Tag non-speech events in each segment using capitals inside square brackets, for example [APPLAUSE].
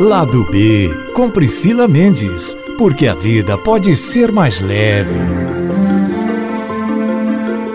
Lado B, com Priscila Mendes, porque a vida pode ser mais leve.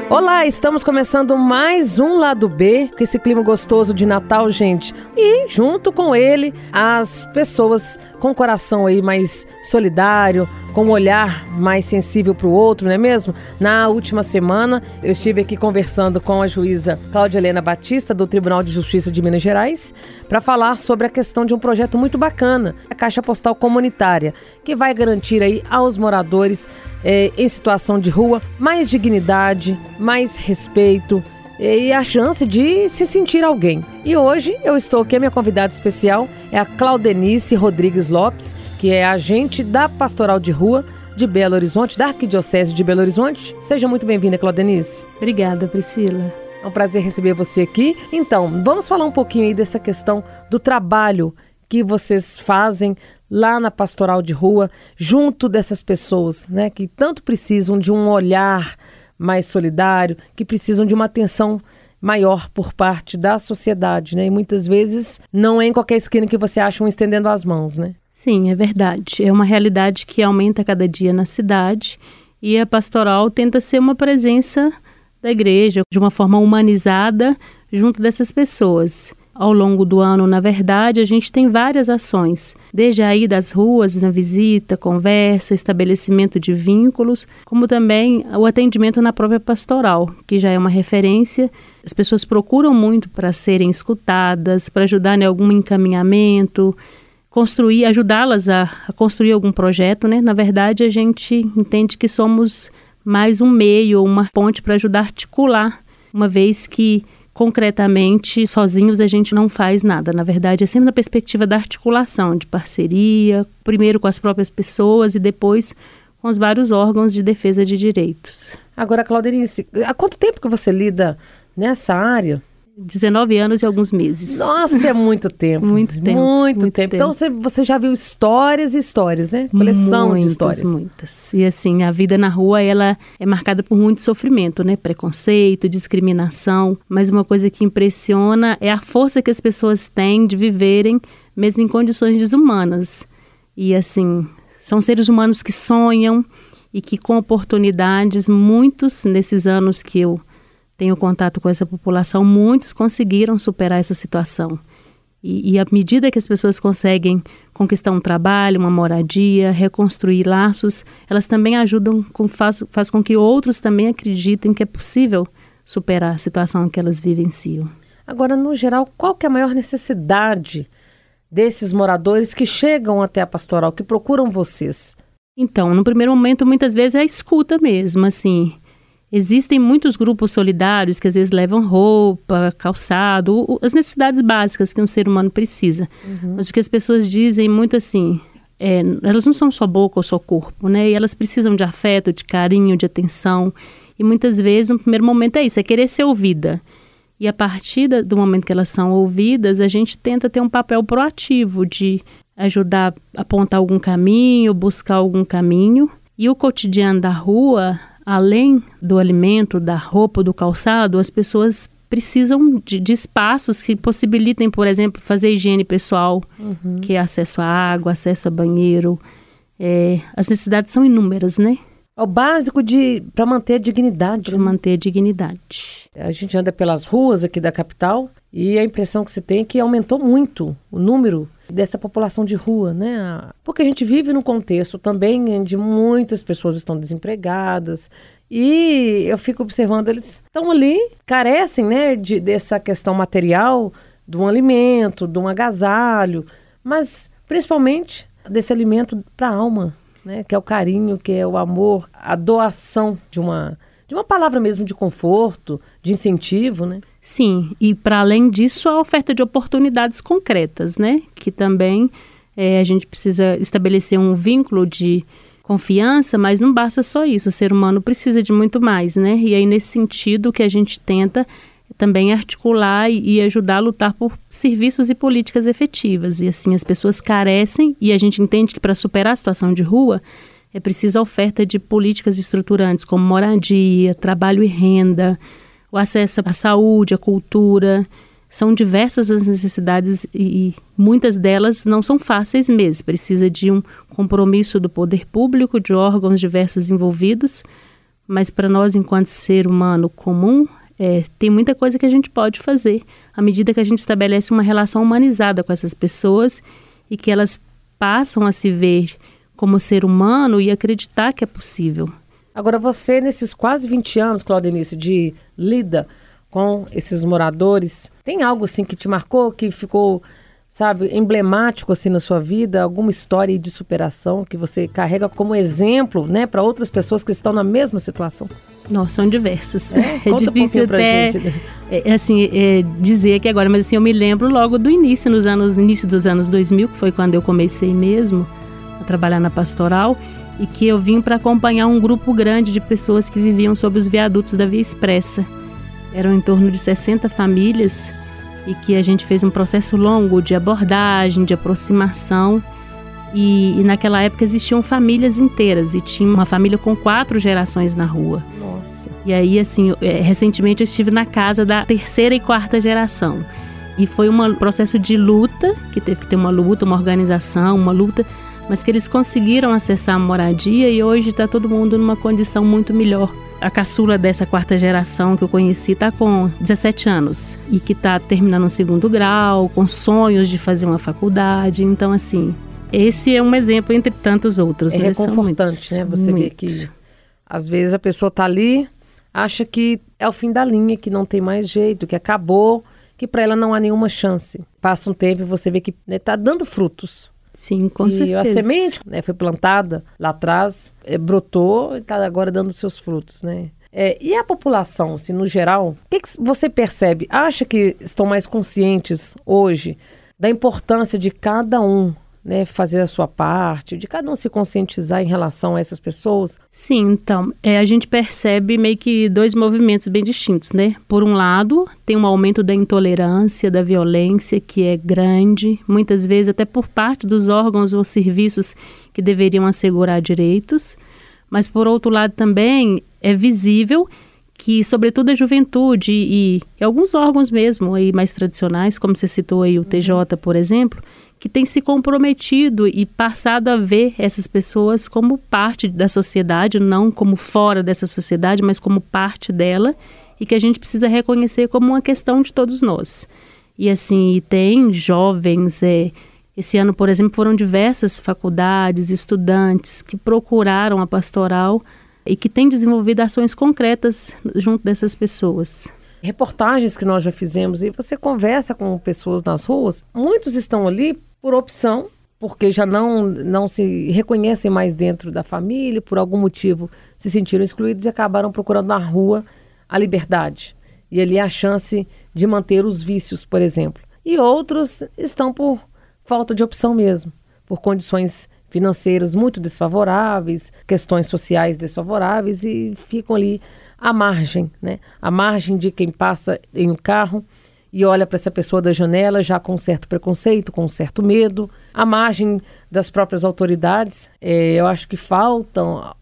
Olá, estamos começando mais um Lado B, com esse clima gostoso de Natal, gente. E junto com ele, as pessoas com coração aí mais solidário, com um olhar mais sensível para o outro, não é mesmo? Na última semana, eu estive aqui conversando com a juíza Cláudia Helena Batista, do Tribunal de Justiça de Minas Gerais, para falar sobre a questão de um projeto muito bacana, a Caixa Postal Comunitária, que vai garantir aí aos moradores eh, em situação de rua mais dignidade, mais respeito, e a chance de se sentir alguém. E hoje eu estou aqui, a minha convidada especial é a Claudenice Rodrigues Lopes, que é agente da Pastoral de Rua de Belo Horizonte, da Arquidiocese de Belo Horizonte. Seja muito bem-vinda, Claudenice. Obrigada, Priscila. É um prazer receber você aqui. Então, vamos falar um pouquinho aí dessa questão do trabalho que vocês fazem lá na pastoral de rua, junto dessas pessoas, né, que tanto precisam de um olhar mais solidário, que precisam de uma atenção maior por parte da sociedade, né? E muitas vezes não é em qualquer esquina que você acha um estendendo as mãos, né? Sim, é verdade. É uma realidade que aumenta cada dia na cidade e a pastoral tenta ser uma presença da igreja de uma forma humanizada junto dessas pessoas. Ao longo do ano, na verdade, a gente tem várias ações, desde aí das ruas, na visita, conversa, estabelecimento de vínculos, como também o atendimento na própria pastoral, que já é uma referência. As pessoas procuram muito para serem escutadas, para ajudar em algum encaminhamento, construir, ajudá-las a, a, construir algum projeto, né? Na verdade, a gente entende que somos mais um meio, uma ponte para ajudar a articular, uma vez que concretamente, sozinhos a gente não faz nada. Na verdade, é sempre na perspectiva da articulação, de parceria, primeiro com as próprias pessoas e depois com os vários órgãos de defesa de direitos. Agora, Clauderice, há quanto tempo que você lida nessa área? 19 anos e alguns meses. Nossa, é muito tempo. muito tempo. Muito, muito tempo. tempo. Então você, você já viu histórias e histórias, né? Coleção muitas, de histórias. Muitas. E assim, a vida na rua, ela é marcada por muito sofrimento, né? Preconceito, discriminação. Mas uma coisa que impressiona é a força que as pessoas têm de viverem mesmo em condições desumanas. E assim, são seres humanos que sonham e que com oportunidades, muitos nesses anos que eu tenho contato com essa população, muitos conseguiram superar essa situação. E, e à medida que as pessoas conseguem conquistar um trabalho, uma moradia, reconstruir laços, elas também ajudam, com, faz, faz com que outros também acreditem que é possível superar a situação que elas vivenciam. Agora, no geral, qual que é a maior necessidade desses moradores que chegam até a pastoral, que procuram vocês? Então, no primeiro momento, muitas vezes é a escuta mesmo, assim. Existem muitos grupos solidários que às vezes levam roupa, calçado, as necessidades básicas que um ser humano precisa. Uhum. Mas o que as pessoas dizem muito assim, é, elas não são só boca ou só corpo, né? E elas precisam de afeto, de carinho, de atenção. E muitas vezes, no primeiro momento é isso, é querer ser ouvida. E a partir do momento que elas são ouvidas, a gente tenta ter um papel proativo de ajudar a apontar algum caminho, buscar algum caminho. E o cotidiano da rua, além do alimento, da roupa, do calçado, as pessoas precisam de, de espaços que possibilitem, por exemplo, fazer higiene pessoal, uhum. que é acesso à água, acesso a banheiro. É, as necessidades são inúmeras, né? É o básico de para manter a dignidade. Para né? manter a dignidade. A gente anda pelas ruas aqui da capital e a impressão que se tem é que aumentou muito o número dessa população de rua, né? Porque a gente vive num contexto também onde muitas pessoas estão desempregadas e eu fico observando eles estão ali, carecem, né, de, dessa questão material, de um alimento, de um agasalho, mas principalmente desse alimento para a alma, né? Que é o carinho, que é o amor, a doação de uma de uma palavra mesmo de conforto, de incentivo, né? Sim, e para além disso, a oferta de oportunidades concretas, né? Que também é, a gente precisa estabelecer um vínculo de confiança, mas não basta só isso. O ser humano precisa de muito mais, né? E aí, nesse sentido, que a gente tenta também articular e, e ajudar a lutar por serviços e políticas efetivas. E assim, as pessoas carecem e a gente entende que para superar a situação de rua, é preciso oferta de políticas estruturantes como moradia, trabalho e renda, o acesso à saúde, à cultura, são diversas as necessidades e muitas delas não são fáceis mesmo. Precisa de um compromisso do poder público, de órgãos diversos envolvidos, mas para nós, enquanto ser humano comum, é, tem muita coisa que a gente pode fazer à medida que a gente estabelece uma relação humanizada com essas pessoas e que elas passam a se ver como ser humano e acreditar que é possível. Agora, você, nesses quase 20 anos, Claudenice, de lida com esses moradores, tem algo assim que te marcou, que ficou, sabe, emblemático assim na sua vida? Alguma história de superação que você carrega como exemplo, né, para outras pessoas que estão na mesma situação? Nossa, são diversas. É, [LAUGHS] é difícil um até gente, né? é, assim, é, dizer aqui agora, mas assim, eu me lembro logo do início, nos anos, início dos anos 2000, que foi quando eu comecei mesmo a trabalhar na pastoral e que eu vim para acompanhar um grupo grande de pessoas que viviam sob os viadutos da Via Expressa. Eram em torno de 60 famílias e que a gente fez um processo longo de abordagem, de aproximação. E, e naquela época existiam famílias inteiras e tinha uma família com quatro gerações na rua. Nossa. E aí, assim, é, recentemente eu estive na casa da terceira e quarta geração. E foi um processo de luta, que teve que ter uma luta, uma organização, uma luta mas que eles conseguiram acessar a moradia e hoje está todo mundo numa condição muito melhor. A caçula dessa quarta geração que eu conheci está com 17 anos e que está terminando o um segundo grau, com sonhos de fazer uma faculdade. Então, assim, esse é um exemplo entre tantos outros. É né? reconfortante, né? Você muito. vê que às vezes a pessoa está ali, acha que é o fim da linha, que não tem mais jeito, que acabou, que para ela não há nenhuma chance. Passa um tempo e você vê que está né, tá dando frutos. Sim, com e certeza. a semente né, foi plantada lá atrás, é, brotou e está agora dando seus frutos, né? É, e a população, assim, no geral, o que, que você percebe? Acha que estão mais conscientes hoje da importância de cada um né, fazer a sua parte, de cada um se conscientizar em relação a essas pessoas? Sim, então, é, a gente percebe meio que dois movimentos bem distintos, né? Por um lado, tem um aumento da intolerância, da violência, que é grande, muitas vezes até por parte dos órgãos ou serviços que deveriam assegurar direitos, mas por outro lado também é visível que, sobretudo, a juventude e, e alguns órgãos mesmo aí mais tradicionais, como você citou aí o TJ, por exemplo, que tem se comprometido e passado a ver essas pessoas como parte da sociedade, não como fora dessa sociedade, mas como parte dela, e que a gente precisa reconhecer como uma questão de todos nós. E assim, e tem jovens, é, esse ano, por exemplo, foram diversas faculdades, estudantes que procuraram a pastoral e que têm desenvolvido ações concretas junto dessas pessoas reportagens que nós já fizemos e você conversa com pessoas nas ruas, muitos estão ali por opção, porque já não, não se reconhecem mais dentro da família, por algum motivo se sentiram excluídos e acabaram procurando na rua a liberdade. E ali a chance de manter os vícios, por exemplo. E outros estão por falta de opção mesmo, por condições financeiras muito desfavoráveis, questões sociais desfavoráveis e ficam ali à margem, né? À margem de quem passa em um carro e olha para essa pessoa da janela já com um certo preconceito, com um certo medo. A margem das próprias autoridades, é, eu acho que falta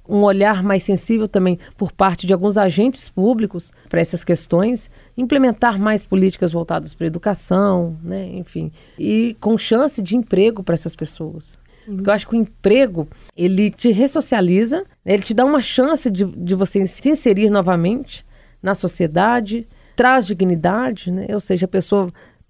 um olhar mais sensível também por parte de alguns agentes públicos para essas questões, implementar mais políticas voltadas para a educação, né, enfim, e com chance de emprego para essas pessoas. Porque eu acho que o emprego, ele te ressocializa, né, ele te dá uma chance de, de você se inserir novamente na sociedade, traz dignidade, né? ou seja, a pessoa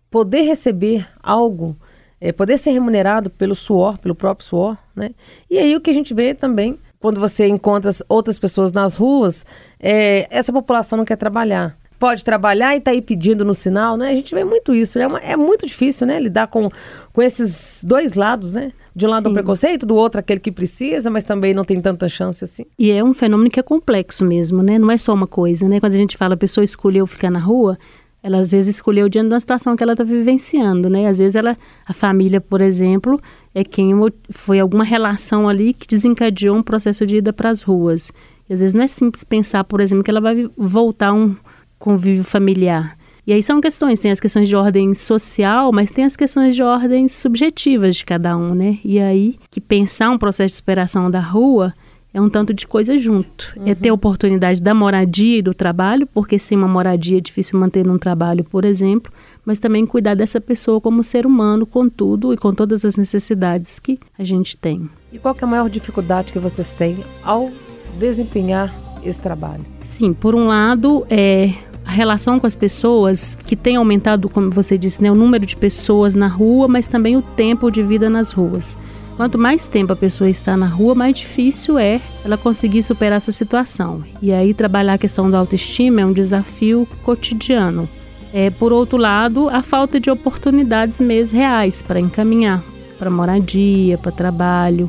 poder receber algo, é, poder ser remunerado pelo suor, pelo próprio suor. Né? E aí o que a gente vê também, quando você encontra outras pessoas nas ruas, é, essa população não quer trabalhar. Pode trabalhar e está aí pedindo no sinal, né? A gente vê muito isso. É, uma, é muito difícil, né? Lidar com, com esses dois lados, né? De um lado Sim. o preconceito, do outro aquele que precisa, mas também não tem tanta chance assim. E é um fenômeno que é complexo mesmo, né? Não é só uma coisa, né? Quando a gente fala a pessoa escolheu ficar na rua, ela às vezes escolheu diante de uma situação que ela está vivenciando, né? Às vezes ela, a família, por exemplo, é quem foi alguma relação ali que desencadeou um processo de ida para as ruas. E às vezes não é simples pensar, por exemplo, que ela vai voltar um convívio familiar. E aí são questões, tem as questões de ordem social, mas tem as questões de ordem subjetivas de cada um, né? E aí que pensar um processo de superação da rua é um tanto de coisa junto. Uhum. É ter a oportunidade da moradia e do trabalho, porque sem uma moradia é difícil manter um trabalho, por exemplo, mas também cuidar dessa pessoa como ser humano, com tudo e com todas as necessidades que a gente tem. E qual é a maior dificuldade que vocês têm ao desempenhar esse trabalho? Sim, por um lado, é relação com as pessoas, que tem aumentado, como você disse, né, o número de pessoas na rua, mas também o tempo de vida nas ruas. Quanto mais tempo a pessoa está na rua, mais difícil é ela conseguir superar essa situação. E aí trabalhar a questão da autoestima é um desafio cotidiano. É, por outro lado, a falta de oportunidades mesmo reais para encaminhar para moradia, para trabalho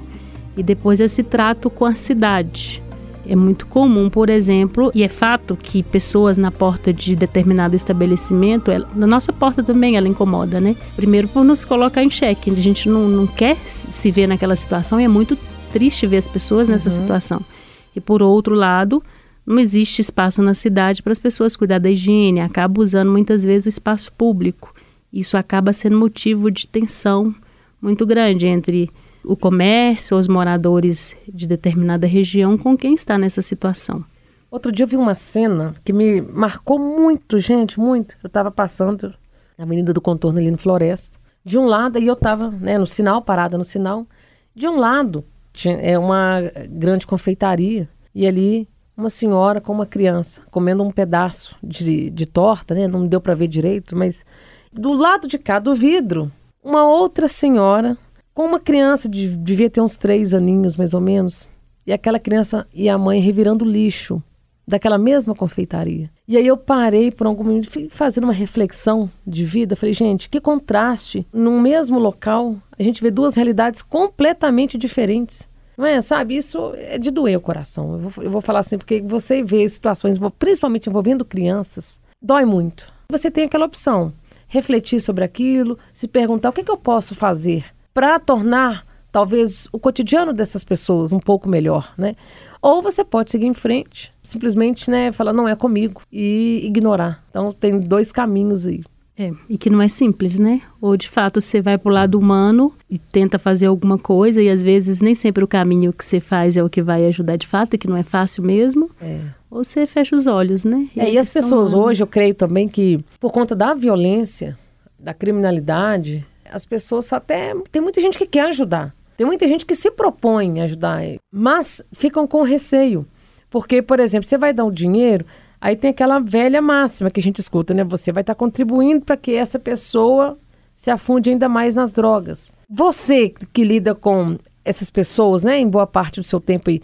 e depois esse trato com a cidade. É muito comum, por exemplo, e é fato que pessoas na porta de determinado estabelecimento, ela, na nossa porta também ela incomoda, né? Primeiro por nos colocar em xeque, a gente não, não quer se ver naquela situação e é muito triste ver as pessoas nessa uhum. situação. E por outro lado, não existe espaço na cidade para as pessoas cuidar da higiene, acaba usando muitas vezes o espaço público. Isso acaba sendo motivo de tensão muito grande entre o comércio, os moradores de determinada região com quem está nessa situação. Outro dia eu vi uma cena que me marcou muito, gente, muito. Eu estava passando na Avenida do Contorno ali no Floresta. De um lado, e eu estava né, no sinal, parada no sinal. De um lado, tinha é uma grande confeitaria. E ali, uma senhora com uma criança comendo um pedaço de, de torta, né? Não deu para ver direito, mas do lado de cá do vidro, uma outra senhora com uma criança, de, devia ter uns três aninhos mais ou menos, e aquela criança e a mãe revirando lixo daquela mesma confeitaria. E aí eu parei por algum momento, fui fazendo uma reflexão de vida. Falei, gente, que contraste. Num mesmo local, a gente vê duas realidades completamente diferentes. Não é? Sabe? Isso é de doer o coração. Eu vou, eu vou falar assim, porque você vê situações, principalmente envolvendo crianças, dói muito. Você tem aquela opção. Refletir sobre aquilo, se perguntar o que, é que eu posso fazer para tornar talvez o cotidiano dessas pessoas um pouco melhor, né? Ou você pode seguir em frente, simplesmente, né, falar não é comigo e ignorar. Então tem dois caminhos aí. É, e que não é simples, né? Ou de fato você vai para o lado humano e tenta fazer alguma coisa e às vezes nem sempre o caminho que você faz é o que vai ajudar de fato, e que não é fácil mesmo. É. Ou você fecha os olhos, né? E, é, e as pessoas hoje, eu creio também que por conta da violência, da criminalidade, as pessoas até. Tem muita gente que quer ajudar. Tem muita gente que se propõe a ajudar, mas ficam com receio. Porque, por exemplo, você vai dar um dinheiro, aí tem aquela velha máxima que a gente escuta, né? Você vai estar contribuindo para que essa pessoa se afunde ainda mais nas drogas. Você que lida com essas pessoas, né, em boa parte do seu tempo aí,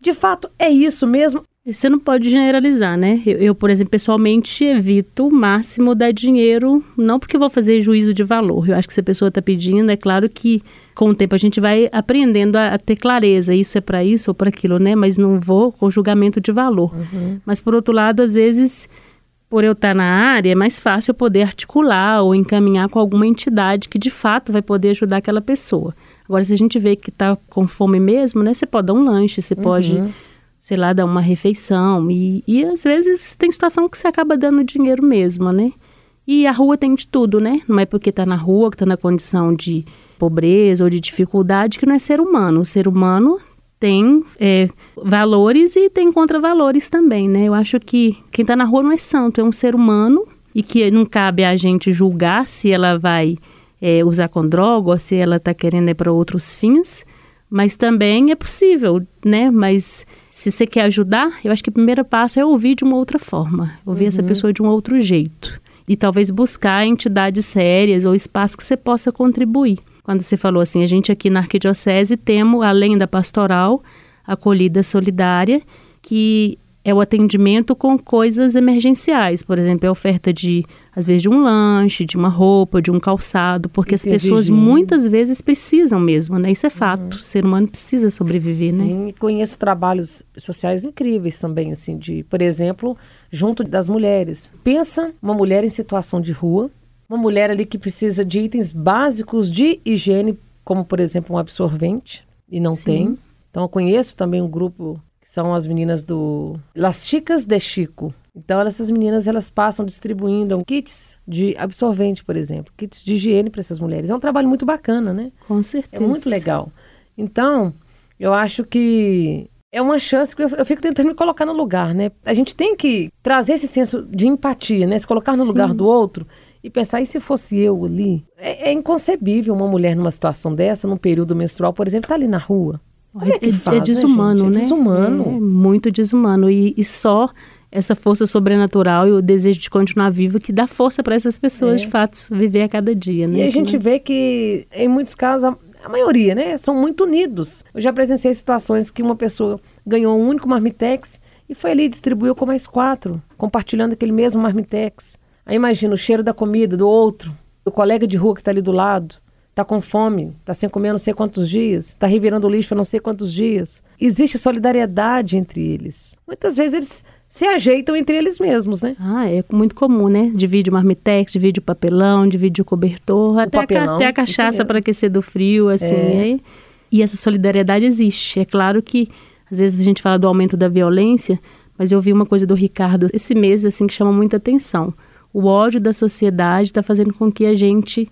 de fato é isso mesmo? Você não pode generalizar, né? Eu, eu, por exemplo, pessoalmente evito o máximo dar dinheiro, não porque vou fazer juízo de valor. Eu acho que se a pessoa está pedindo, é claro que com o tempo a gente vai aprendendo a, a ter clareza. Isso é para isso ou para aquilo, né? Mas não vou com julgamento de valor. Uhum. Mas por outro lado, às vezes, por eu estar tá na área, é mais fácil eu poder articular ou encaminhar com alguma entidade que de fato vai poder ajudar aquela pessoa. Agora, se a gente vê que está com fome mesmo, né? Você pode dar um lanche, você uhum. pode sei lá, dar uma refeição. E, e às vezes tem situação que você acaba dando dinheiro mesmo, né? E a rua tem de tudo, né? Não é porque está na rua, que está na condição de pobreza ou de dificuldade, que não é ser humano. O ser humano tem é, valores e tem contravalores também, né? Eu acho que quem está na rua não é santo, é um ser humano e que não cabe a gente julgar se ela vai é, usar com droga ou se ela está querendo ir para outros fins, mas também é possível, né? Mas se você quer ajudar, eu acho que o primeiro passo é ouvir de uma outra forma, ouvir uhum. essa pessoa de um outro jeito. E talvez buscar entidades sérias ou espaços que você possa contribuir. Quando você falou assim, a gente aqui na Arquidiocese temos, além da pastoral, acolhida solidária, que é o atendimento com coisas emergenciais, por exemplo, a oferta de, às vezes, de um lanche, de uma roupa, de um calçado, porque as pessoas muitas vezes precisam mesmo, né? Isso é fato, uhum. o ser humano precisa sobreviver, Sim, né? Sim, conheço trabalhos sociais incríveis também, assim, de, por exemplo, junto das mulheres. Pensa uma mulher em situação de rua, uma mulher ali que precisa de itens básicos de higiene, como, por exemplo, um absorvente, e não Sim. tem. Então, eu conheço também um grupo que são as meninas do Las Chicas de Chico. Então, essas meninas elas passam distribuindo kits de absorvente, por exemplo, kits de higiene para essas mulheres. É um trabalho muito bacana, né? Com certeza. É muito legal. Então, eu acho que é uma chance que eu, eu, fico tentando me colocar no lugar, né? A gente tem que trazer esse senso de empatia, né? Se colocar no Sim. lugar do outro e pensar, e se fosse eu ali? É, é, inconcebível uma mulher numa situação dessa, num período menstrual, por exemplo, tá ali na rua. Como é, que é, faz, é desumano, né? É desumano. É muito desumano. E, e, só essa força sobrenatural e o desejo de continuar vivo que dá força para essas pessoas, é. de fato, viver a cada dia, né? E a gente vê que, em muitos casos, a maioria, né, são muito unidos. Eu já presenciei situações que uma pessoa ganhou um único marmitex e foi ali e distribuiu com mais quatro, compartilhando aquele mesmo marmitex. Aí imagina o cheiro da comida do outro, do colega de rua que está ali do lado, está com fome, está sem comer não sei quantos dias, está revirando lixo não sei quantos dias. Existe solidariedade entre eles. Muitas vezes eles se ajeitam entre eles mesmos, né? Ah, é muito comum, né? Divide o marmitex, divide o papelão, divide o cobertor, o até, papelão, a, até a cachaça para aquecer do frio, assim. É. E essa solidariedade existe. É claro que às vezes a gente fala do aumento da violência, mas eu vi uma coisa do Ricardo esse mês assim que chama muita atenção. O ódio da sociedade está fazendo com que a gente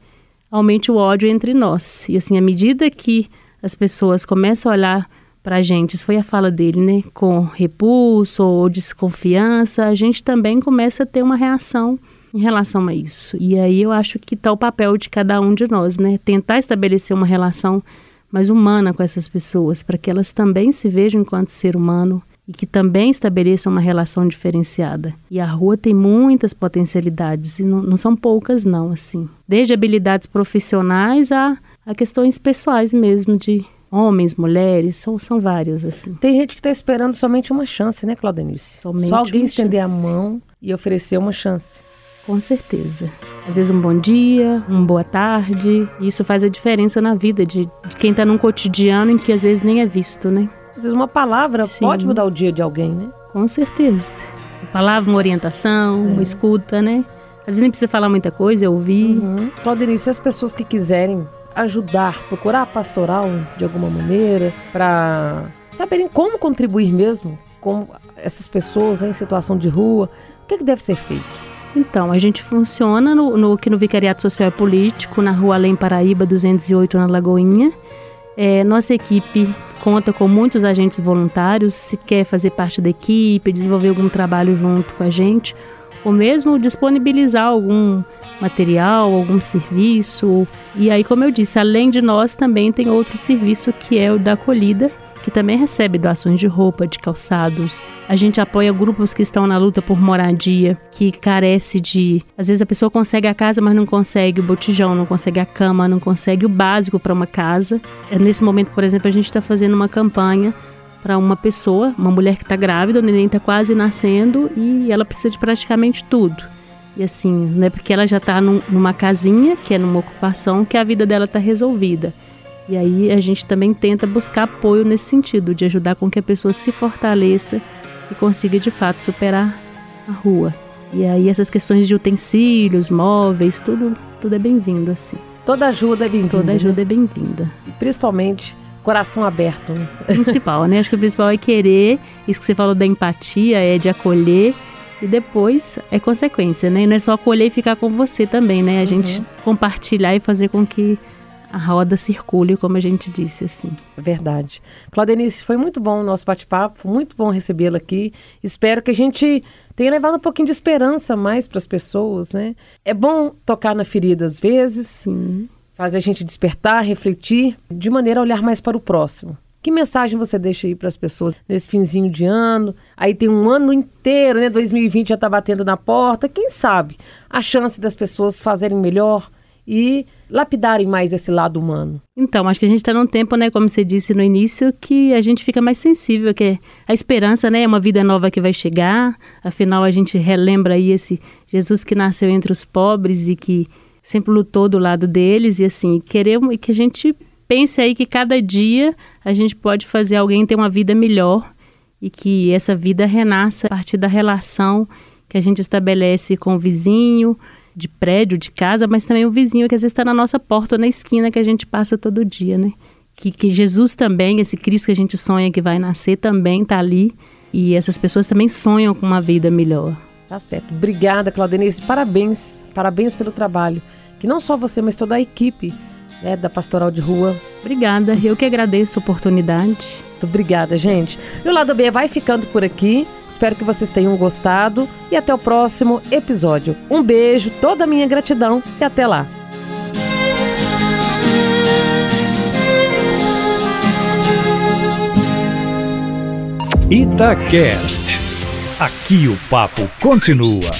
aumente o ódio entre nós. E assim, à medida que as pessoas começam a olhar para a gente, isso foi a fala dele, né? Com repulso ou desconfiança, a gente também começa a ter uma reação em relação a isso. E aí eu acho que está o papel de cada um de nós, né? Tentar estabelecer uma relação mais humana com essas pessoas, para que elas também se vejam enquanto ser humano e que também estabeleçam uma relação diferenciada. E a rua tem muitas potencialidades, e não, não são poucas, não, assim. Desde habilidades profissionais a, a questões pessoais mesmo, de homens, mulheres, são, são vários, assim. Tem gente que está esperando somente uma chance, né, Claudenice? Somente Só alguém estender chance. a mão e oferecer uma chance. Com certeza. Às vezes um bom dia, uma boa tarde. Isso faz a diferença na vida de, de quem está num cotidiano em que às vezes nem é visto, né? Às vezes uma palavra Sim. pode mudar o dia de alguém, né? Com certeza. Uma palavra, uma orientação, é. uma escuta, né? Às vezes nem precisa falar muita coisa, é ouvir. Uhum. Claudenice, as pessoas que quiserem ajudar, procurar a pastoral de alguma maneira, para saberem como contribuir mesmo com essas pessoas né, em situação de rua, o que, é que deve ser feito? Então, a gente funciona no, no, aqui no Vicariato Social e Político, na rua Além Paraíba, 208, na Lagoinha. É, nossa equipe conta com muitos agentes voluntários. Se quer fazer parte da equipe, desenvolver algum trabalho junto com a gente, ou mesmo disponibilizar algum material, algum serviço. E aí, como eu disse, além de nós, também tem outro serviço que é o da acolhida, que também recebe doações de roupa, de calçados. A gente apoia grupos que estão na luta por moradia, que carece de. Às vezes a pessoa consegue a casa, mas não consegue o botijão, não consegue a cama, não consegue o básico para uma casa. É, nesse momento, por exemplo, a gente está fazendo uma campanha para uma pessoa, uma mulher que está grávida, o neném está quase nascendo e ela precisa de praticamente tudo. E assim, não é porque ela já está num, numa casinha, que é numa ocupação, que a vida dela está resolvida. E aí a gente também tenta buscar apoio nesse sentido, de ajudar com que a pessoa se fortaleça e consiga de fato superar a rua. E aí essas questões de utensílios, móveis, tudo, tudo é bem-vindo assim. Toda ajuda é bem-vinda. Toda ajuda né? é bem-vinda. Principalmente coração aberto. Né? [LAUGHS] Principal, né? Acho que o principal é querer, isso que você falou da empatia, é de acolher e depois é consequência, né? E não é só acolher e ficar com você também, né? A uhum. gente compartilhar e fazer com que a roda circule, como a gente disse, assim. Verdade. Claudenice, foi muito bom o nosso bate-papo, muito bom recebê-la aqui. Espero que a gente tenha levado um pouquinho de esperança mais para as pessoas, né? É bom tocar na ferida às vezes, Sim. faz a gente despertar, refletir, de maneira a olhar mais para o próximo. Que mensagem você deixa aí para as pessoas nesse finzinho de ano? Aí tem um ano inteiro, né? 2020 já está batendo na porta. Quem sabe a chance das pessoas fazerem melhor e lapidarem mais esse lado humano. Então, acho que a gente está num tempo, né, como você disse no início, que a gente fica mais sensível, que a esperança, né, é uma vida nova que vai chegar. Afinal, a gente relembra aí esse Jesus que nasceu entre os pobres e que sempre lutou do lado deles e assim, queremos que a gente pense aí que cada dia a gente pode fazer alguém ter uma vida melhor e que essa vida renasça a partir da relação que a gente estabelece com o vizinho, de prédio, de casa, mas também o vizinho que às vezes está na nossa porta, na esquina que a gente passa todo dia, né? Que, que Jesus também, esse Cristo que a gente sonha que vai nascer, também está ali. E essas pessoas também sonham com uma vida melhor. Tá certo. Obrigada, Claudenice. Parabéns. Parabéns pelo trabalho. Que não só você, mas toda a equipe né, da Pastoral de Rua. Obrigada, eu que agradeço a oportunidade Muito obrigada, gente. E o Lado B vai ficando por aqui. Espero que vocês tenham gostado e até o próximo episódio. Um beijo, toda a minha gratidão e até lá. Itacast. Aqui o papo continua.